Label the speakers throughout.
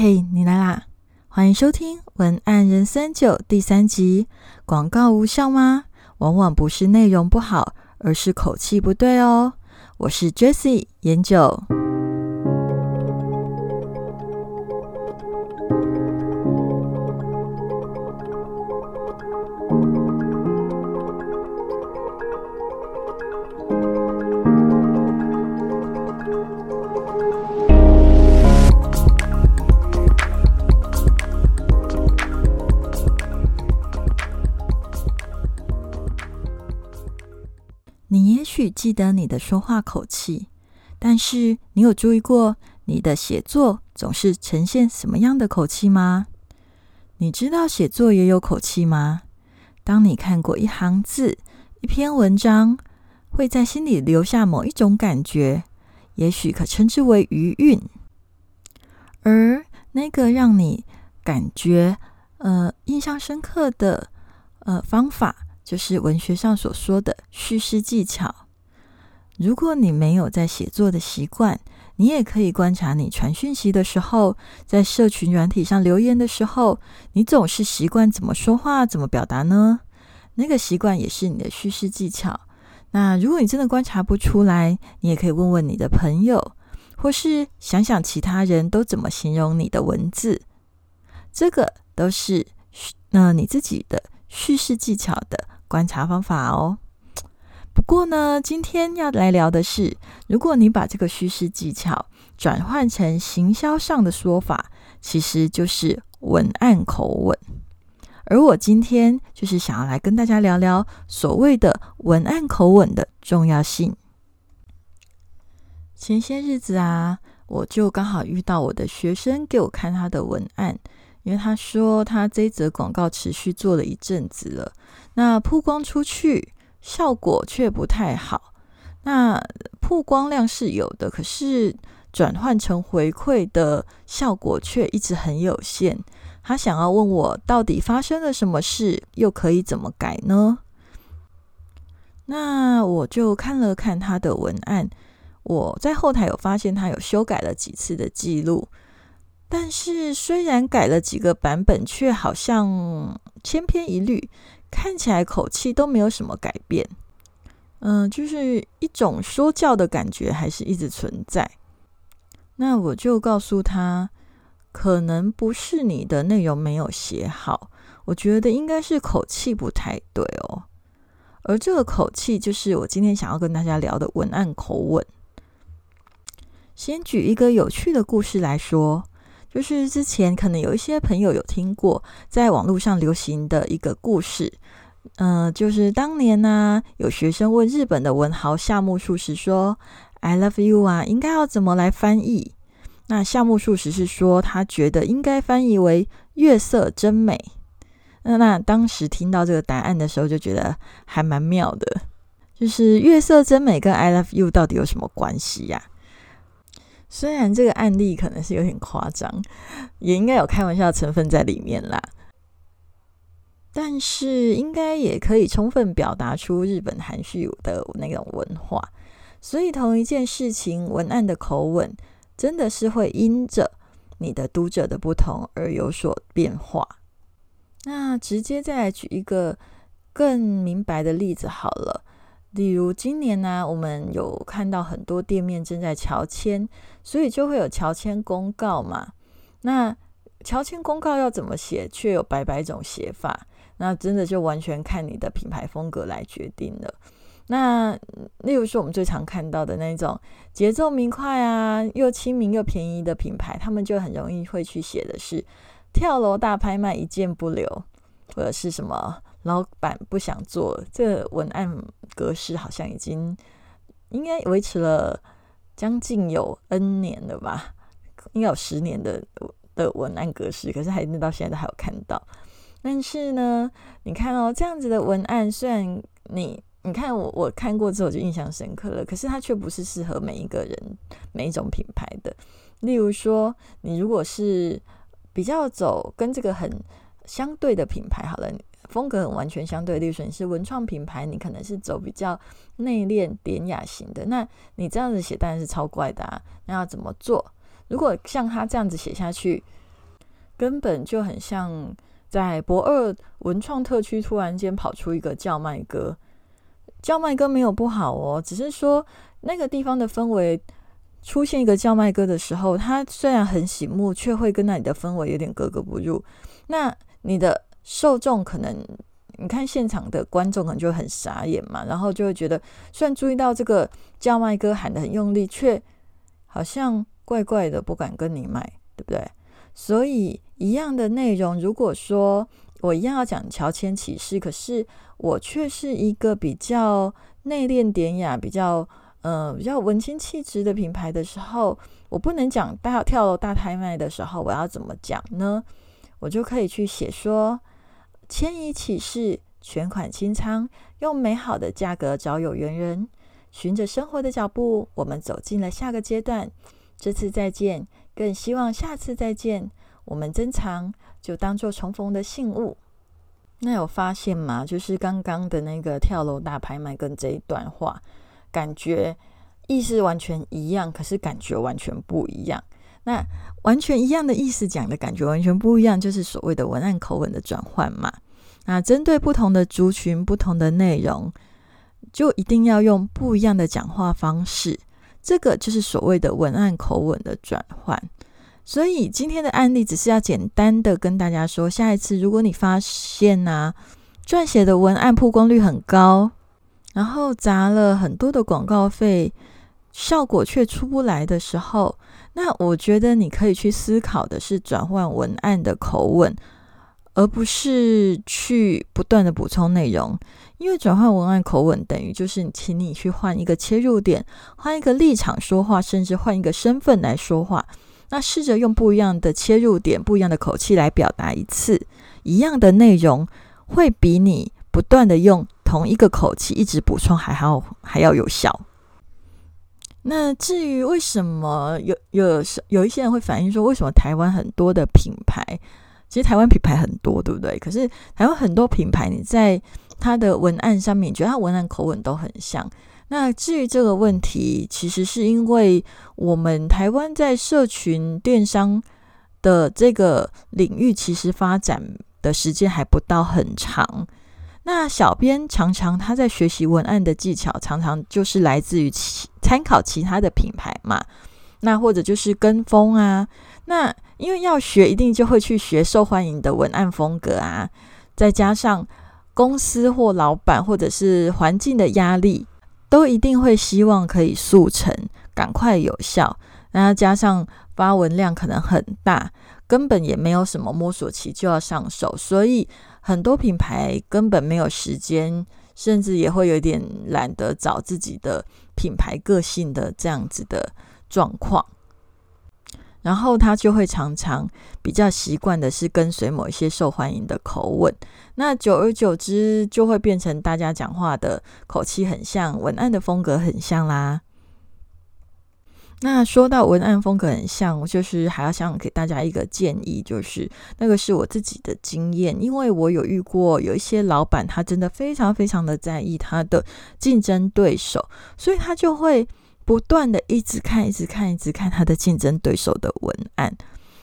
Speaker 1: 嘿，你来啦！欢迎收听《文案人三九》第三集。广告无效吗？往往不是内容不好，而是口气不对哦。我是 Jessie 研九。许记得你的说话口气，但是你有注意过你的写作总是呈现什么样的口气吗？你知道写作也有口气吗？当你看过一行字、一篇文章，会在心里留下某一种感觉，也许可称之为余韵。而那个让你感觉呃印象深刻的呃方法。就是文学上所说的叙事技巧。如果你没有在写作的习惯，你也可以观察你传讯息的时候，在社群软体上留言的时候，你总是习惯怎么说话、怎么表达呢？那个习惯也是你的叙事技巧。那如果你真的观察不出来，你也可以问问你的朋友，或是想想其他人都怎么形容你的文字。这个都是那你自己的叙事技巧的。观察方法哦。不过呢，今天要来聊的是，如果你把这个叙事技巧转换成行销上的说法，其实就是文案口吻。而我今天就是想要来跟大家聊聊所谓的文案口吻的重要性。前些日子啊，我就刚好遇到我的学生给我看他的文案。因为他说他这则广告持续做了一阵子了，那曝光出去效果却不太好。那曝光量是有的，可是转换成回馈的效果却一直很有限。他想要问我到底发生了什么事，又可以怎么改呢？那我就看了看他的文案，我在后台有发现他有修改了几次的记录。但是，虽然改了几个版本，却好像千篇一律，看起来口气都没有什么改变。嗯，就是一种说教的感觉，还是一直存在。那我就告诉他，可能不是你的内容没有写好，我觉得应该是口气不太对哦。而这个口气，就是我今天想要跟大家聊的文案口吻。先举一个有趣的故事来说。就是之前可能有一些朋友有听过，在网络上流行的一个故事，嗯，就是当年呢，有学生问日本的文豪夏目漱石说：“I love you 啊，应该要怎么来翻译？”那夏目漱石是说，他觉得应该翻译为“月色真美”。那那当时听到这个答案的时候，就觉得还蛮妙的，就是“月色真美”跟 “I love you” 到底有什么关系呀？虽然这个案例可能是有点夸张，也应该有开玩笑成分在里面啦，但是应该也可以充分表达出日本含蓄的那种文化。所以同一件事情，文案的口吻真的是会因着你的读者的不同而有所变化。那直接再来举一个更明白的例子好了。例如今年呢，我们有看到很多店面正在乔迁，所以就会有乔迁公告嘛。那乔迁公告要怎么写，却有百百种写法，那真的就完全看你的品牌风格来决定了。那例如说，我们最常看到的那种节奏明快啊，又亲民又便宜的品牌，他们就很容易会去写的是跳楼大拍卖一件不留，或者是什么。老板不想做这文案格式，好像已经应该维持了将近有 N 年了吧，应该有十年的的文案格式，可是还到现在都还有看到。但是呢，你看哦，这样子的文案，虽然你你看我我看过之后就印象深刻了，可是它却不是适合每一个人每一种品牌的。例如说，你如果是比较走跟这个很相对的品牌，好了。风格很完全相对，例如说你是文创品牌，你可能是走比较内敛典雅型的，那你这样子写当然是超怪的啊！那要怎么做？如果像他这样子写下去，根本就很像在博二文创特区突然间跑出一个叫卖哥。叫卖哥没有不好哦，只是说那个地方的氛围出现一个叫卖哥的时候，他虽然很醒目，却会跟那里的氛围有点格格不入。那你的受众可能，你看现场的观众可能就很傻眼嘛，然后就会觉得，虽然注意到这个叫卖哥喊的很用力，却好像怪怪的，不敢跟你买，对不对？所以一样的内容，如果说我一样要讲乔迁启事，可是我却是一个比较内敛典雅、比较呃比较文青气质的品牌的时候，我不能讲大跳楼大拍卖的时候，我要怎么讲呢？我就可以去写说，迁移启事，全款清仓，用美好的价格找有缘人，循着生活的脚步，我们走进了下个阶段。这次再见。更希望下次再见，我们珍藏就当做重逢的信物。那有发现吗？就是刚刚的那个跳楼大拍卖跟这一段话，感觉意思完全一样，可是感觉完全不一样。那完全一样的意思讲的感觉完全不一样，就是所谓的文案口吻的转换嘛。那针对不同的族群、不同的内容，就一定要用不一样的讲话方式。这个就是所谓的文案口吻的转换，所以今天的案例只是要简单的跟大家说，下一次如果你发现呐，撰写的文案曝光率很高，然后砸了很多的广告费，效果却出不来的时候，那我觉得你可以去思考的是转换文案的口吻，而不是去不断的补充内容。因为转换文案口吻等于就是请你去换一个切入点，换一个立场说话，甚至换一个身份来说话。那试着用不一样的切入点、不一样的口气来表达一次一样的内容，会比你不断的用同一个口气一直补充还要还要有效。那至于为什么有有有一些人会反映说，为什么台湾很多的品牌，其实台湾品牌很多，对不对？可是台湾很多品牌，你在它的文案上面，觉得它文案口吻都很像。那至于这个问题，其实是因为我们台湾在社群电商的这个领域，其实发展的时间还不到很长。那小编常常他在学习文案的技巧，常常就是来自于其参考其他的品牌嘛。那或者就是跟风啊。那因为要学，一定就会去学受欢迎的文案风格啊，再加上。公司或老板，或者是环境的压力，都一定会希望可以速成、赶快有效。然后加上发文量可能很大，根本也没有什么摸索期就要上手，所以很多品牌根本没有时间，甚至也会有点懒得找自己的品牌个性的这样子的状况。然后他就会常常比较习惯的是跟随某一些受欢迎的口吻，那久而久之就会变成大家讲话的口气很像，文案的风格很像啦。那说到文案风格很像，我就是还要想给大家一个建议，就是那个是我自己的经验，因为我有遇过有一些老板，他真的非常非常的在意他的竞争对手，所以他就会。不断的一直看，一直看，一直看他的竞争对手的文案。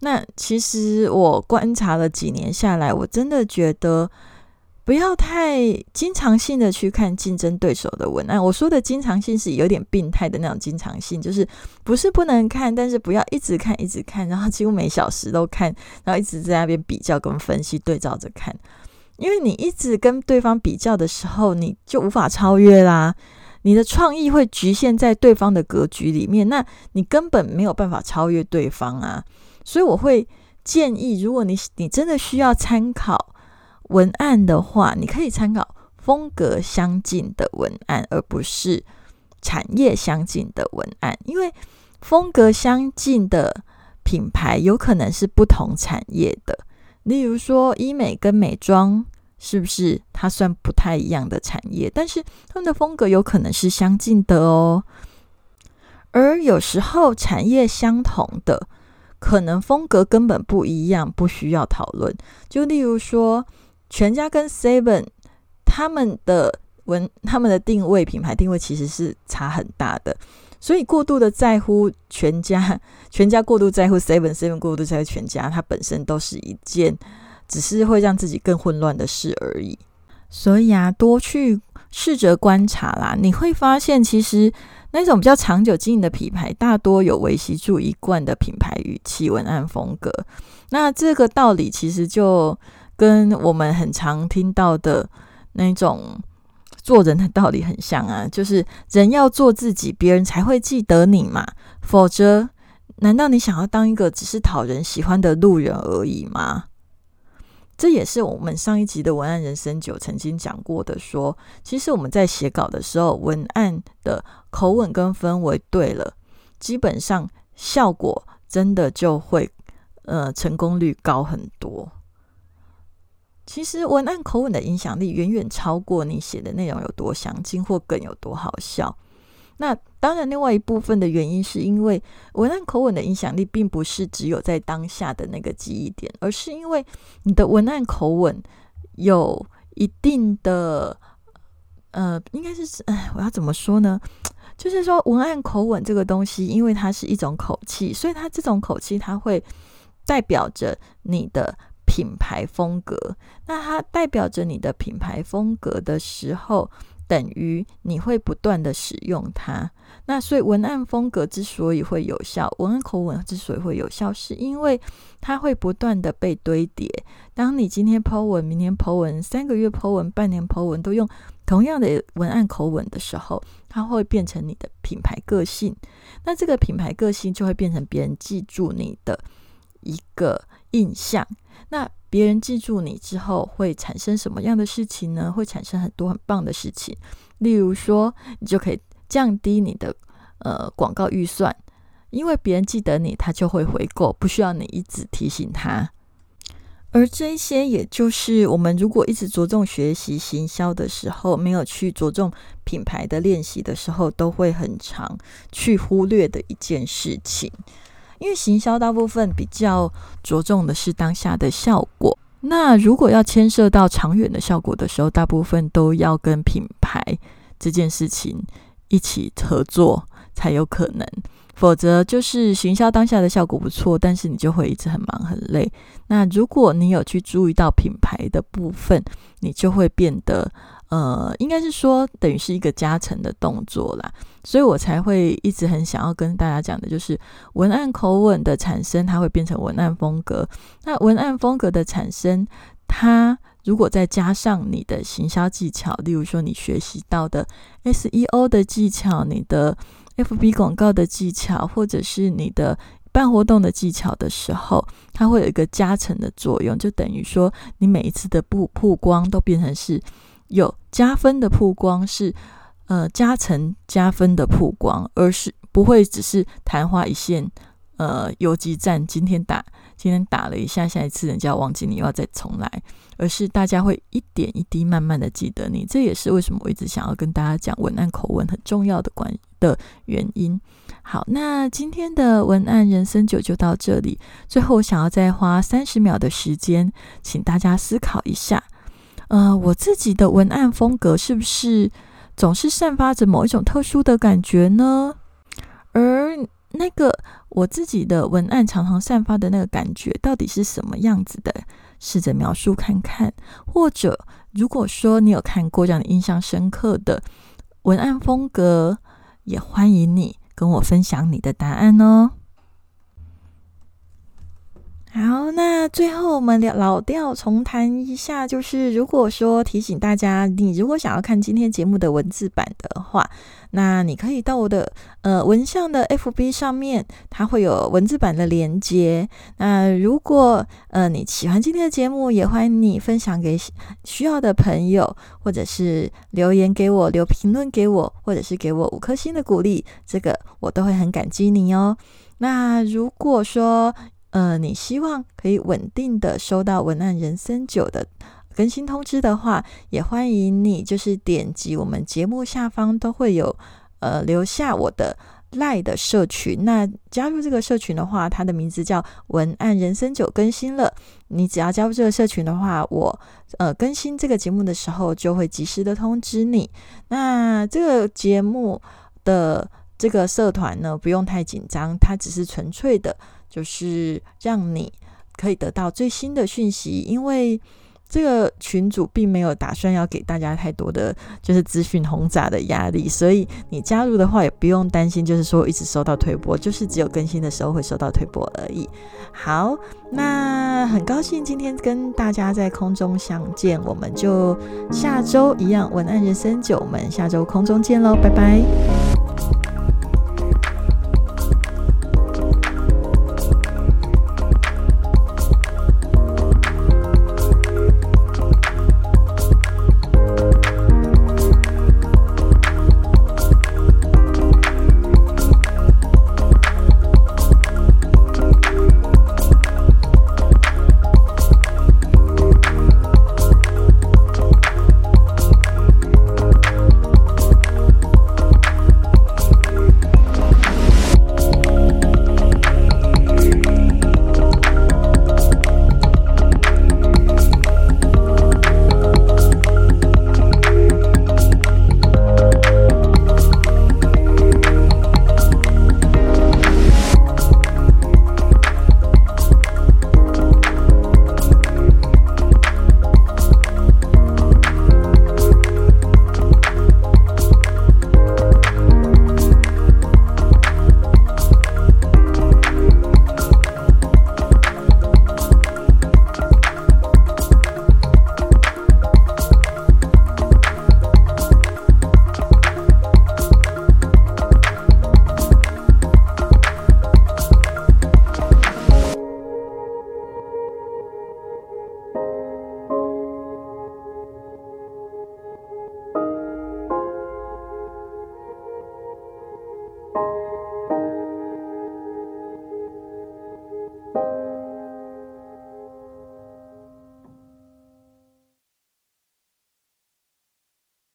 Speaker 1: 那其实我观察了几年下来，我真的觉得不要太经常性的去看竞争对手的文案。我说的经常性是有点病态的那种经常性，就是不是不能看，但是不要一直看，一直看，然后几乎每小时都看，然后一直在那边比较跟分析对照着看。因为你一直跟对方比较的时候，你就无法超越啦。你的创意会局限在对方的格局里面，那你根本没有办法超越对方啊！所以我会建议，如果你你真的需要参考文案的话，你可以参考风格相近的文案，而不是产业相近的文案，因为风格相近的品牌有可能是不同产业的，例如说医美跟美妆。是不是它算不太一样的产业？但是他们的风格有可能是相近的哦。而有时候产业相同的，可能风格根本不一样，不需要讨论。就例如说，全家跟 Seven，他们的文、他们的定位、品牌定位其实是差很大的。所以过度的在乎全家，全家过度在乎 seven，seven 过度在乎全家，它本身都是一件只是会让自己更混乱的事而已。所以啊，多去试着观察啦，你会发现其实那种比较长久经营的品牌，大多有维系住一贯的品牌语气、文案风格。那这个道理其实就跟我们很常听到的那种。做人的道理很像啊，就是人要做自己，别人才会记得你嘛。否则，难道你想要当一个只是讨人喜欢的路人而已吗？这也是我们上一集的文案人生九曾经讲过的，说其实我们在写稿的时候，文案的口吻跟氛围对了，基本上效果真的就会呃成功率高很多。其实文案口吻的影响力远远超过你写的内容有多详尽或梗有多好笑。那当然，另外一部分的原因是因为文案口吻的影响力并不是只有在当下的那个记忆点，而是因为你的文案口吻有一定的呃，应该是哎，我要怎么说呢？就是说文案口吻这个东西，因为它是一种口气，所以它这种口气它会代表着你的。品牌风格，那它代表着你的品牌风格的时候，等于你会不断的使用它。那所以文案风格之所以会有效，文案口吻之所以会有效，是因为它会不断的被堆叠。当你今天抛文，明天抛文，三个月抛文，半年抛文，都用同样的文案口吻的时候，它会变成你的品牌个性。那这个品牌个性就会变成别人记住你的一个印象。那别人记住你之后会产生什么样的事情呢？会产生很多很棒的事情，例如说，你就可以降低你的呃广告预算，因为别人记得你，他就会回购，不需要你一直提醒他。而这一些，也就是我们如果一直着重学习行销的时候，没有去着重品牌的练习的时候，都会很长去忽略的一件事情。因为行销大部分比较着重的是当下的效果，那如果要牵涉到长远的效果的时候，大部分都要跟品牌这件事情一起合作才有可能，否则就是行销当下的效果不错，但是你就会一直很忙很累。那如果你有去注意到品牌的部分，你就会变得。呃，应该是说等于是一个加成的动作啦，所以我才会一直很想要跟大家讲的，就是文案口吻的产生，它会变成文案风格。那文案风格的产生，它如果再加上你的行销技巧，例如说你学习到的 SEO 的技巧，你的 FB 广告的技巧，或者是你的办活动的技巧的时候，它会有一个加成的作用，就等于说你每一次的曝曝光都变成是。有加分的曝光是，呃，加成加分的曝光，而是不会只是昙花一现，呃，游击战今天打，今天打了一下，下一次人家忘记你又要再重来，而是大家会一点一滴慢慢的记得你。这也是为什么我一直想要跟大家讲文案口吻很重要的关的原因。好，那今天的文案人生九就到这里，最后我想要再花三十秒的时间，请大家思考一下。呃，我自己的文案风格是不是总是散发着某一种特殊的感觉呢？而那个我自己的文案常常散发的那个感觉到底是什么样子的？试着描述看看。或者，如果说你有看过让你印象深刻的文案风格，也欢迎你跟我分享你的答案哦。好，那最后我们老调重谈一下，就是如果说提醒大家，你如果想要看今天节目的文字版的话，那你可以到我的呃文相的 FB 上面，它会有文字版的连接。那如果呃你喜欢今天的节目，也欢迎你分享给需要的朋友，或者是留言给我，留评论给我，或者是给我五颗星的鼓励，这个我都会很感激你哦。那如果说，呃，你希望可以稳定的收到文案人生九的更新通知的话，也欢迎你就是点击我们节目下方都会有呃留下我的赖的社群。那加入这个社群的话，它的名字叫文案人生九更新了。你只要加入这个社群的话，我呃更新这个节目的时候就会及时的通知你。那这个节目的。这个社团呢，不用太紧张，它只是纯粹的，就是让你可以得到最新的讯息，因为。这个群主并没有打算要给大家太多的就是资讯轰炸的压力，所以你加入的话也不用担心，就是说一直收到推播，就是只有更新的时候会收到推播而已。好，那很高兴今天跟大家在空中相见，我们就下周一样文案人生九，我们下周空中见喽，拜拜。